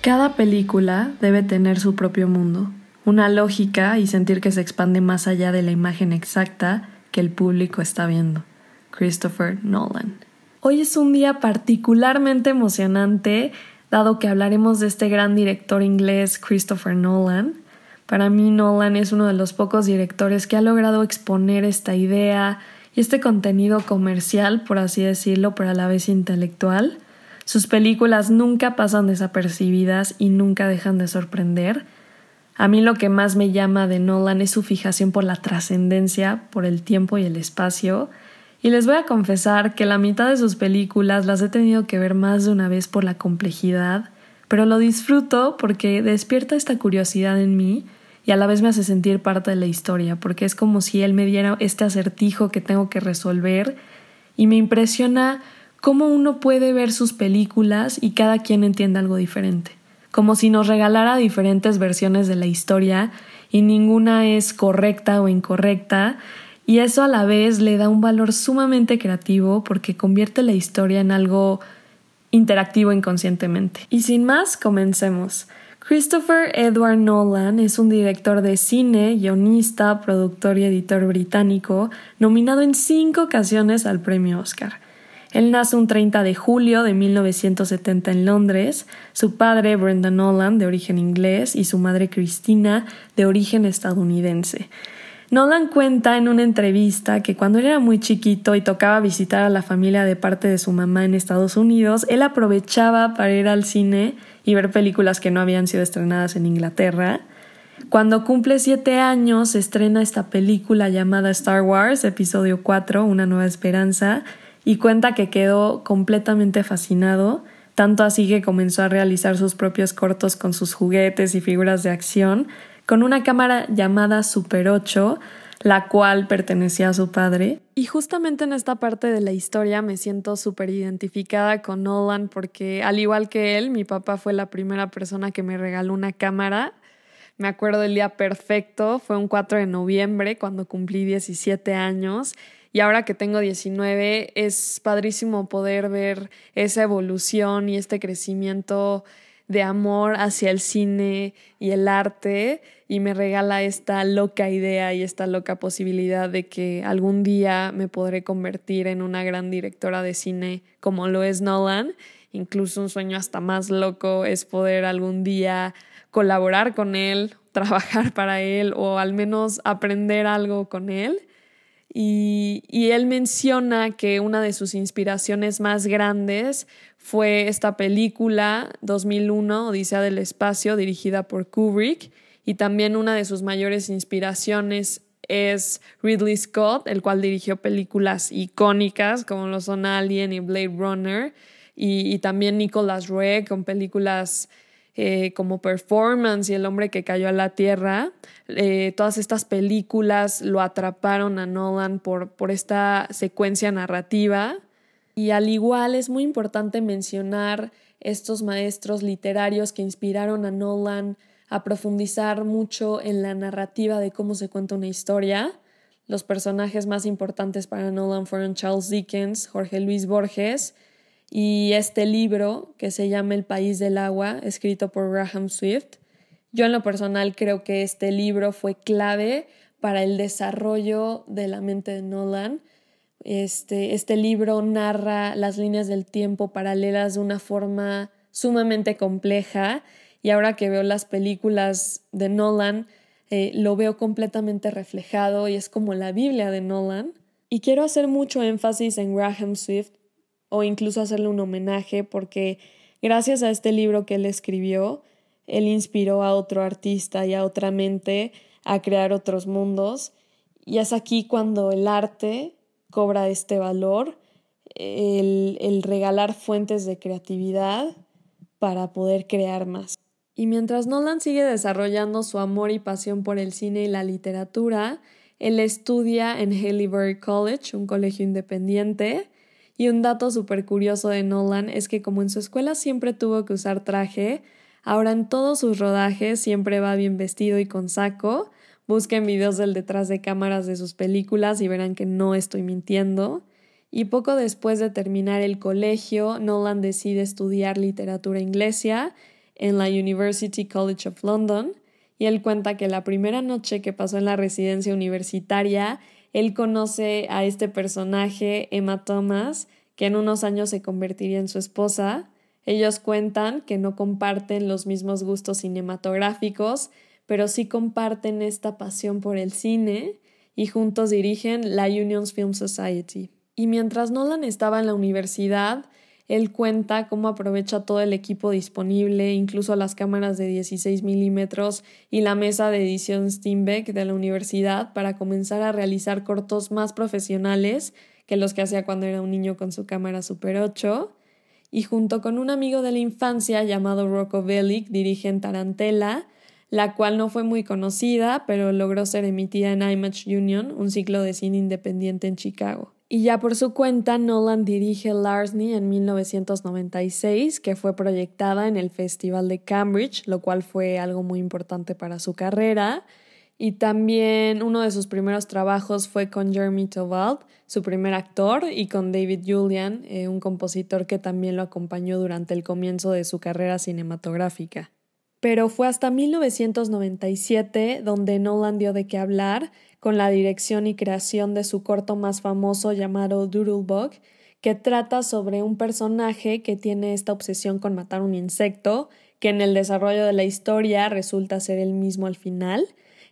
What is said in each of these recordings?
Cada película debe tener su propio mundo, una lógica y sentir que se expande más allá de la imagen exacta que el público está viendo. Christopher Nolan. Hoy es un día particularmente emocionante, dado que hablaremos de este gran director inglés Christopher Nolan. Para mí Nolan es uno de los pocos directores que ha logrado exponer esta idea y este contenido comercial, por así decirlo, pero a la vez intelectual. Sus películas nunca pasan desapercibidas y nunca dejan de sorprender. A mí lo que más me llama de Nolan es su fijación por la trascendencia, por el tiempo y el espacio. Y les voy a confesar que la mitad de sus películas las he tenido que ver más de una vez por la complejidad, pero lo disfruto porque despierta esta curiosidad en mí y a la vez me hace sentir parte de la historia, porque es como si él me diera este acertijo que tengo que resolver y me impresiona cómo uno puede ver sus películas y cada quien entiende algo diferente como si nos regalara diferentes versiones de la historia y ninguna es correcta o incorrecta, y eso a la vez le da un valor sumamente creativo porque convierte la historia en algo interactivo inconscientemente. Y sin más, comencemos. Christopher Edward Nolan es un director de cine, guionista, productor y editor británico, nominado en cinco ocasiones al premio Oscar. Él nace un 30 de julio de 1970 en Londres, su padre Brendan Nolan, de origen inglés, y su madre Christina, de origen estadounidense. Nolan cuenta en una entrevista que cuando él era muy chiquito y tocaba visitar a la familia de parte de su mamá en Estados Unidos, él aprovechaba para ir al cine y ver películas que no habían sido estrenadas en Inglaterra. Cuando cumple siete años, estrena esta película llamada Star Wars, episodio 4, Una nueva esperanza, y cuenta que quedó completamente fascinado, tanto así que comenzó a realizar sus propios cortos con sus juguetes y figuras de acción, con una cámara llamada Super 8, la cual pertenecía a su padre. Y justamente en esta parte de la historia me siento súper identificada con Nolan porque al igual que él, mi papá fue la primera persona que me regaló una cámara. Me acuerdo del día perfecto, fue un 4 de noviembre cuando cumplí 17 años y ahora que tengo 19, es padrísimo poder ver esa evolución y este crecimiento de amor hacia el cine y el arte y me regala esta loca idea y esta loca posibilidad de que algún día me podré convertir en una gran directora de cine como lo es Nolan. Incluso un sueño hasta más loco es poder algún día colaborar con él, trabajar para él o al menos aprender algo con él. Y, él menciona que una de sus inspiraciones más grandes fue esta película 2001, Odisea del Espacio, dirigida por Kubrick, y también una de sus mayores inspiraciones es Ridley Scott, el cual dirigió películas icónicas como lo son Alien y Blade Runner, y, y también Nicolas Roeg con películas eh, como Performance y El hombre que cayó a la tierra, eh, todas estas películas lo atraparon a Nolan por, por esta secuencia narrativa. Y al igual es muy importante mencionar estos maestros literarios que inspiraron a Nolan a profundizar mucho en la narrativa de cómo se cuenta una historia. Los personajes más importantes para Nolan fueron Charles Dickens, Jorge Luis Borges, y este libro que se llama El País del Agua, escrito por Graham Swift. Yo en lo personal creo que este libro fue clave para el desarrollo de la mente de Nolan. Este, este libro narra las líneas del tiempo paralelas de una forma sumamente compleja y ahora que veo las películas de Nolan, eh, lo veo completamente reflejado y es como la Biblia de Nolan. Y quiero hacer mucho énfasis en Graham Swift o incluso hacerle un homenaje porque gracias a este libro que él escribió, él inspiró a otro artista y a otra mente a crear otros mundos y es aquí cuando el arte cobra este valor, el, el regalar fuentes de creatividad para poder crear más. Y mientras Nolan sigue desarrollando su amor y pasión por el cine y la literatura, él estudia en Haileybury College, un colegio independiente, y un dato súper curioso de Nolan es que como en su escuela siempre tuvo que usar traje, ahora en todos sus rodajes siempre va bien vestido y con saco. Busquen videos del detrás de cámaras de sus películas y verán que no estoy mintiendo. Y poco después de terminar el colegio, Nolan decide estudiar literatura inglesa en la University College of London y él cuenta que la primera noche que pasó en la residencia universitaria, él conoce a este personaje, Emma Thomas, que en unos años se convertiría en su esposa. Ellos cuentan que no comparten los mismos gustos cinematográficos, pero sí comparten esta pasión por el cine y juntos dirigen la Unions Film Society. Y mientras Nolan estaba en la universidad, él cuenta cómo aprovecha todo el equipo disponible, incluso las cámaras de 16 milímetros y la mesa de edición Steinbeck de la universidad para comenzar a realizar cortos más profesionales que los que hacía cuando era un niño con su cámara Super 8. Y junto con un amigo de la infancia llamado Rocco Bellic dirigen Tarantella, la cual no fue muy conocida, pero logró ser emitida en IMAX Union, un ciclo de cine independiente en Chicago. Y ya por su cuenta, Nolan dirige Larseney en 1996, que fue proyectada en el Festival de Cambridge, lo cual fue algo muy importante para su carrera. Y también uno de sus primeros trabajos fue con Jeremy Tovald, su primer actor, y con David Julian, eh, un compositor que también lo acompañó durante el comienzo de su carrera cinematográfica pero fue hasta 1997 donde Nolan dio de qué hablar con la dirección y creación de su corto más famoso llamado Doodlebug, que trata sobre un personaje que tiene esta obsesión con matar un insecto, que en el desarrollo de la historia resulta ser el mismo al final.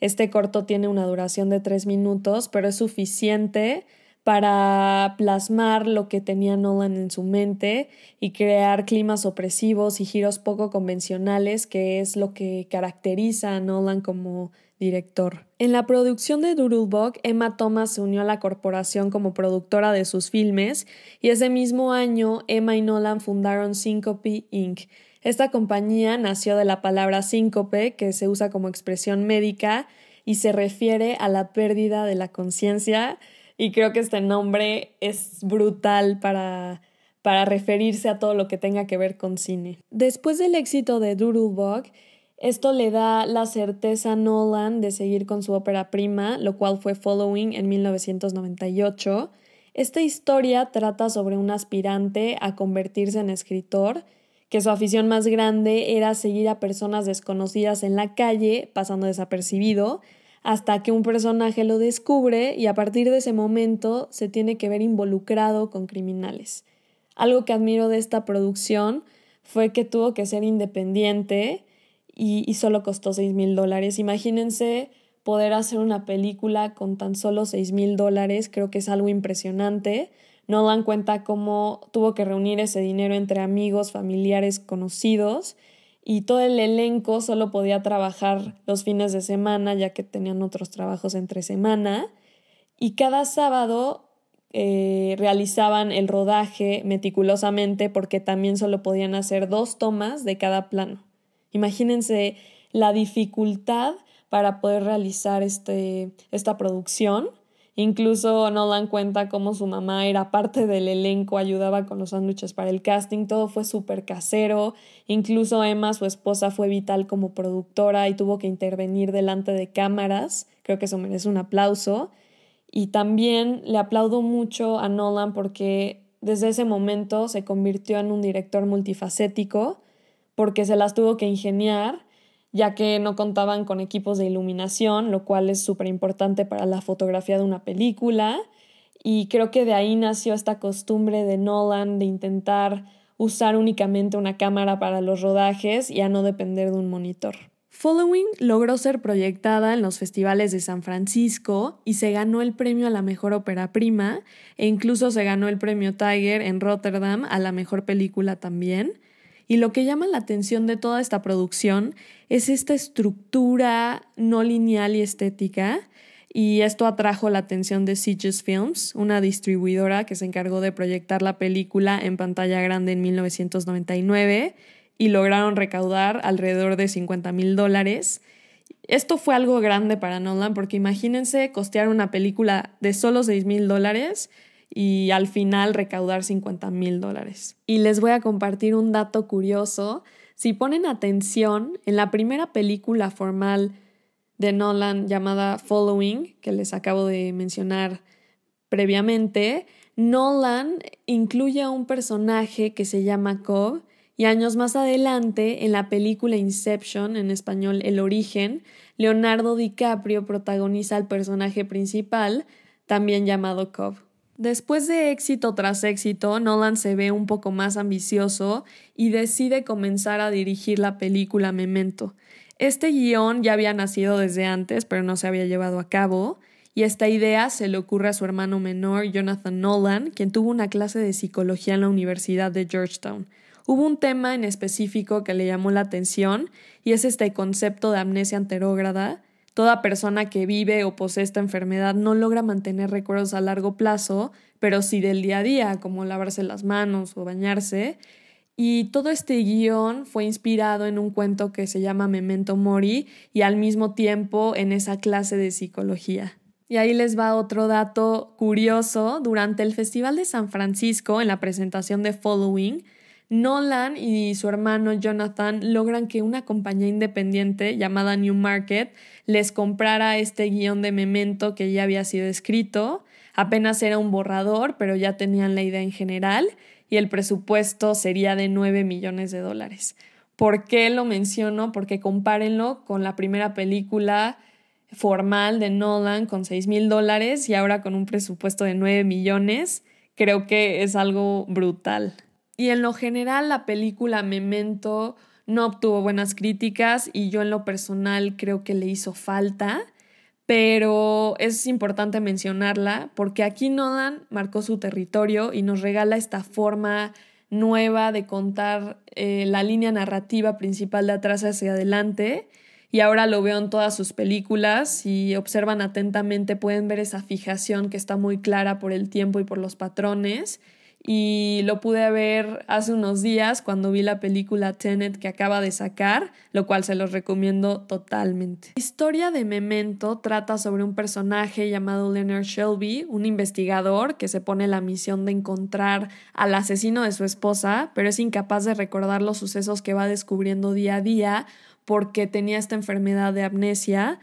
Este corto tiene una duración de tres minutos, pero es suficiente para plasmar lo que tenía Nolan en su mente y crear climas opresivos y giros poco convencionales, que es lo que caracteriza a Nolan como director. En la producción de Doodlebug, Emma Thomas se unió a la corporación como productora de sus filmes y ese mismo año Emma y Nolan fundaron Syncope Inc. Esta compañía nació de la palabra síncope, que se usa como expresión médica y se refiere a la pérdida de la conciencia y creo que este nombre es brutal para, para referirse a todo lo que tenga que ver con cine. Después del éxito de Doodlebug, esto le da la certeza a Nolan de seguir con su ópera prima, lo cual fue Following en 1998. Esta historia trata sobre un aspirante a convertirse en escritor, que su afición más grande era seguir a personas desconocidas en la calle, pasando desapercibido, hasta que un personaje lo descubre y a partir de ese momento se tiene que ver involucrado con criminales. Algo que admiro de esta producción fue que tuvo que ser independiente y, solo costó 6 mil dólares. Imagínense poder hacer una película con tan solo 6 mil dólares, creo que es algo impresionante. No dan cuenta cómo tuvo que reunir ese dinero entre amigos, familiares, conocidos y todo el elenco solo podía trabajar los fines de semana ya que tenían otros trabajos entre semana y cada sábado eh, realizaban el rodaje meticulosamente porque también solo podían hacer dos tomas de cada plano. Imagínense la dificultad para poder realizar este, esta producción Incluso no dan cuenta cómo su mamá era parte del elenco, ayudaba con los sándwiches para el casting, todo fue súper casero. Incluso Emma, su esposa, fue vital como productora y tuvo que intervenir delante de cámaras. Creo que eso merece un aplauso. Y también le aplaudo mucho a Nolan porque desde ese momento se convirtió en un director multifacético porque se las tuvo que ingeniar ya que no contaban con equipos de iluminación, lo cual es súper importante para la fotografía de una película. Y creo que de ahí nació esta costumbre de Nolan de intentar usar únicamente una cámara para los rodajes y a no depender de un monitor. Following logró ser proyectada en los festivales de San Francisco y se ganó el premio a la mejor ópera prima e incluso se ganó el premio Tiger en Rotterdam a la mejor película también. Y lo que llama la atención de toda esta producción es esta estructura no lineal y estética. Y esto atrajo la atención de Sitges Films, una distribuidora que se encargó de proyectar la película en pantalla grande en 1999 y lograron recaudar alrededor de 50 mil dólares. Esto fue algo grande para Nolan porque imagínense costear una película de solo 6 mil dólares y al final recaudar 50 mil dólares. Y les voy a compartir un dato curioso. Si ponen atención, en la primera película formal de Nolan llamada Following, que les acabo de mencionar previamente, Nolan incluye a un personaje que se llama Cobb, Y años más adelante, en la película Inception, en español El origen, Leonardo DiCaprio protagoniza al personaje principal, también llamado Cobb. Después de éxito tras éxito, Nolan se ve un poco más ambicioso y decide comenzar a dirigir la película Memento. Este guion ya había nacido desde antes, pero no se había llevado a cabo, y esta idea se le ocurre a su hermano menor, Jonathan Nolan, quien tuvo una clase de psicología en la Universidad de Georgetown. Hubo un tema en específico que le llamó la atención, y es este concepto de amnesia anterógrada, Toda persona que vive o posee esta enfermedad no logra mantener recuerdos a largo plazo, pero sí del día a día, como lavarse las manos o bañarse. Y todo este guion fue inspirado en un cuento que se llama Memento Mori y al mismo tiempo en esa clase de psicología. Y ahí les va otro dato curioso. Durante el Festival de San Francisco, en la presentación de Following, Nolan y su hermano Jonathan logran que una compañía independiente llamada New Market les comprara este guion de Memento que ya había sido escrito. Apenas era un borrador, pero ya tenían la idea en general y el presupuesto sería de 9 millones de dólares. ¿Por qué lo menciono? Porque compárenlo con la primera película formal de Nolan con 6 mil dólares y ahora con un presupuesto de 9 millones. Creo que es algo brutal. Y en lo general la película Memento no obtuvo buenas críticas y yo en lo personal creo que le hizo falta, pero es importante mencionarla porque aquí Nolan marcó su territorio y nos regala esta forma nueva de contar eh, la línea narrativa principal de atrás hacia adelante y ahora lo veo en todas sus películas. Si observan atentamente pueden ver esa fijación que está muy clara por el tiempo y por los patrones y lo pude ver hace unos días cuando vi la película Tenet que acaba de sacar, lo cual se los recomiendo totalmente. La historia de Memento trata sobre un personaje llamado Leonard Shelby, un investigador que se pone la misión de encontrar al asesino de su esposa, pero es incapaz de recordar los sucesos que va descubriendo día a día porque tenía esta enfermedad de amnesia.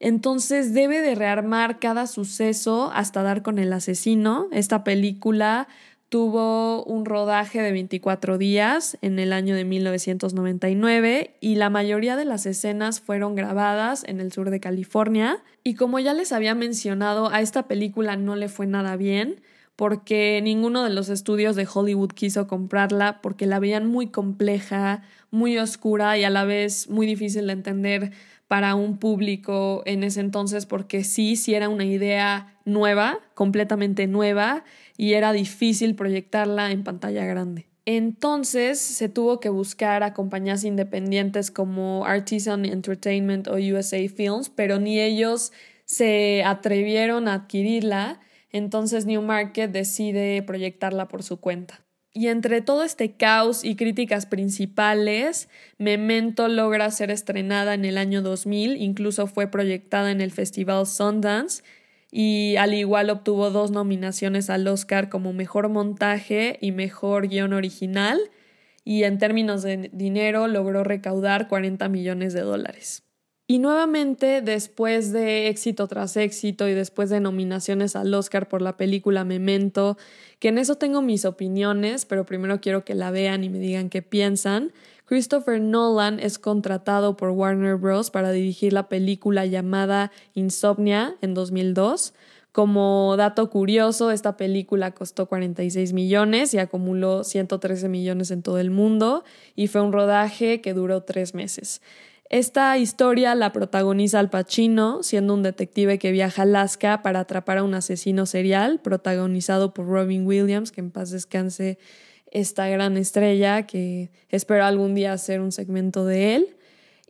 Entonces debe de rearmar cada suceso hasta dar con el asesino. Esta película tuvo un rodaje de 24 días en el año de 1999 y la mayoría de las escenas fueron grabadas en el sur de California. Y como ya les había mencionado, a esta película no le fue nada bien porque ninguno de los estudios de Hollywood quiso comprarla porque la veían muy compleja, muy oscura y a la vez muy difícil de entender para un público en ese entonces porque sí, sí era una idea nueva, completamente nueva y era difícil proyectarla en pantalla grande. Entonces se tuvo que buscar a compañías independientes como Artisan Entertainment o USA Films, pero ni ellos se atrevieron a adquirirla, entonces New Market decide proyectarla por su cuenta. Y entre todo este caos y críticas principales, Memento logra ser estrenada en el año 2000, incluso fue proyectada en el Festival Sundance y al igual obtuvo dos nominaciones al Oscar como Mejor Montaje y Mejor Guión Original y en términos de dinero logró recaudar 40 millones de dólares. Y nuevamente, después de éxito tras éxito y después de nominaciones al Oscar por la película Memento, que en eso tengo mis opiniones, pero primero quiero que la vean y me digan qué piensan, Christopher Nolan es contratado por Warner Bros. para dirigir la película llamada Insomnia en 2002. Como dato curioso, esta película costó 46 millones y acumuló 113 millones en todo el mundo y fue un rodaje que duró tres meses. Esta historia la protagoniza Al Pacino, siendo un detective que viaja a Alaska para atrapar a un asesino serial, protagonizado por Robin Williams, que en paz descanse esta gran estrella que espero algún día hacer un segmento de él.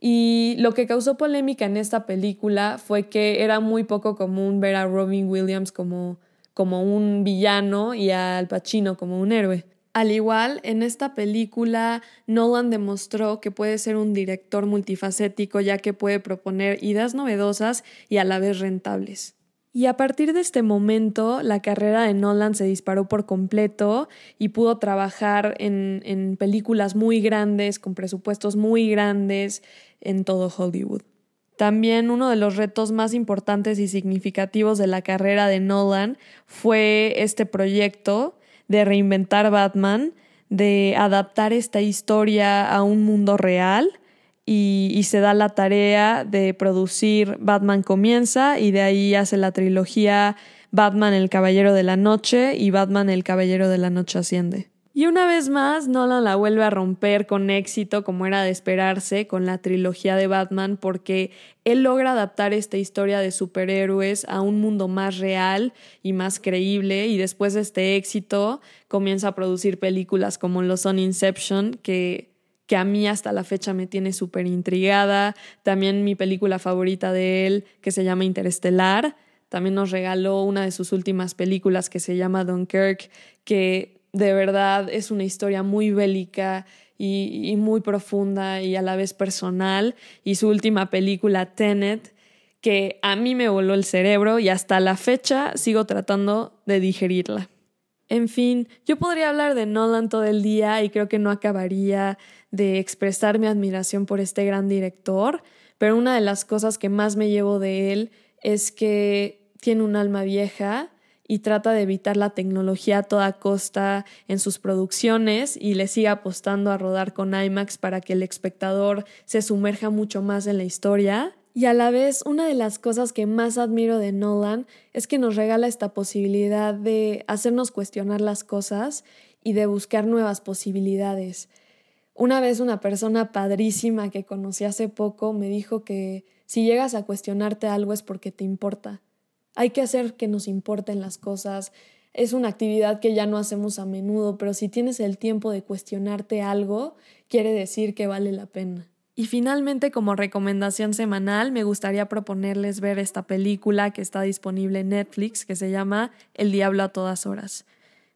Y lo que causó polémica en esta película fue que era muy poco común ver a Robin Williams como, como un villano y a Al Pacino como un héroe. Al igual, en esta película, Nolan demostró que puede ser un director multifacético ya que puede proponer ideas novedosas y a la vez rentables. Y a partir de este momento, la carrera de Nolan se disparó por completo y pudo trabajar en, en, películas muy grandes, con presupuestos muy grandes en todo Hollywood. También uno de los retos más importantes y significativos de la carrera de Nolan fue este proyecto de reinventar Batman de adaptar esta historia a un mundo real y, se da la tarea de producir Batman Comienza y de ahí hace la trilogía Batman el Caballero de la Noche y Batman el Caballero de la Noche Asciende. Y una vez más, Nolan la vuelve a romper con éxito, como era de esperarse, con la trilogía de Batman, porque él logra adaptar esta historia de superhéroes a un mundo más real y más creíble, y después de este éxito comienza a producir películas como lo son Inception, que que a mí hasta la fecha me tiene súper intrigada. También mi película favorita de él, que se llama Interestelar. También nos regaló una de sus últimas películas que se llama Dunkirk, que de verdad es una historia muy bélica y, muy profunda y a la vez personal. Y su última película, Tenet, que a mí me voló el cerebro y hasta la fecha sigo tratando de digerirla. En fin, yo podría hablar de Nolan todo el día y creo que no acabaría de expresar mi admiración por este gran director, pero una de las cosas que más me llevo de él es que tiene un alma vieja y trata de evitar la tecnología a toda costa en sus producciones y le sigue apostando a rodar con IMAX para que el espectador se sumerja mucho más en la historia. Y a la vez, una de las cosas que más admiro de Nolan es que nos regala esta posibilidad de hacernos cuestionar las cosas y de buscar nuevas posibilidades. Una vez una persona padrísima que conocí hace poco me dijo que si llegas a cuestionarte algo es porque te importa. Hay que hacer que nos importen las cosas. Es una actividad que ya no hacemos a menudo, pero si tienes el tiempo de cuestionarte algo, quiere decir que vale la pena. Y finalmente, como recomendación semanal, me gustaría proponerles ver esta película que está disponible en Netflix, que se llama El Diablo a todas horas.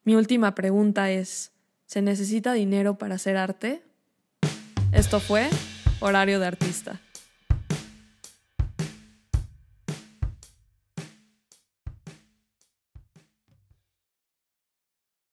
Mi última pregunta es, ¿se necesita dinero para hacer arte? Esto fue Horario de Artista.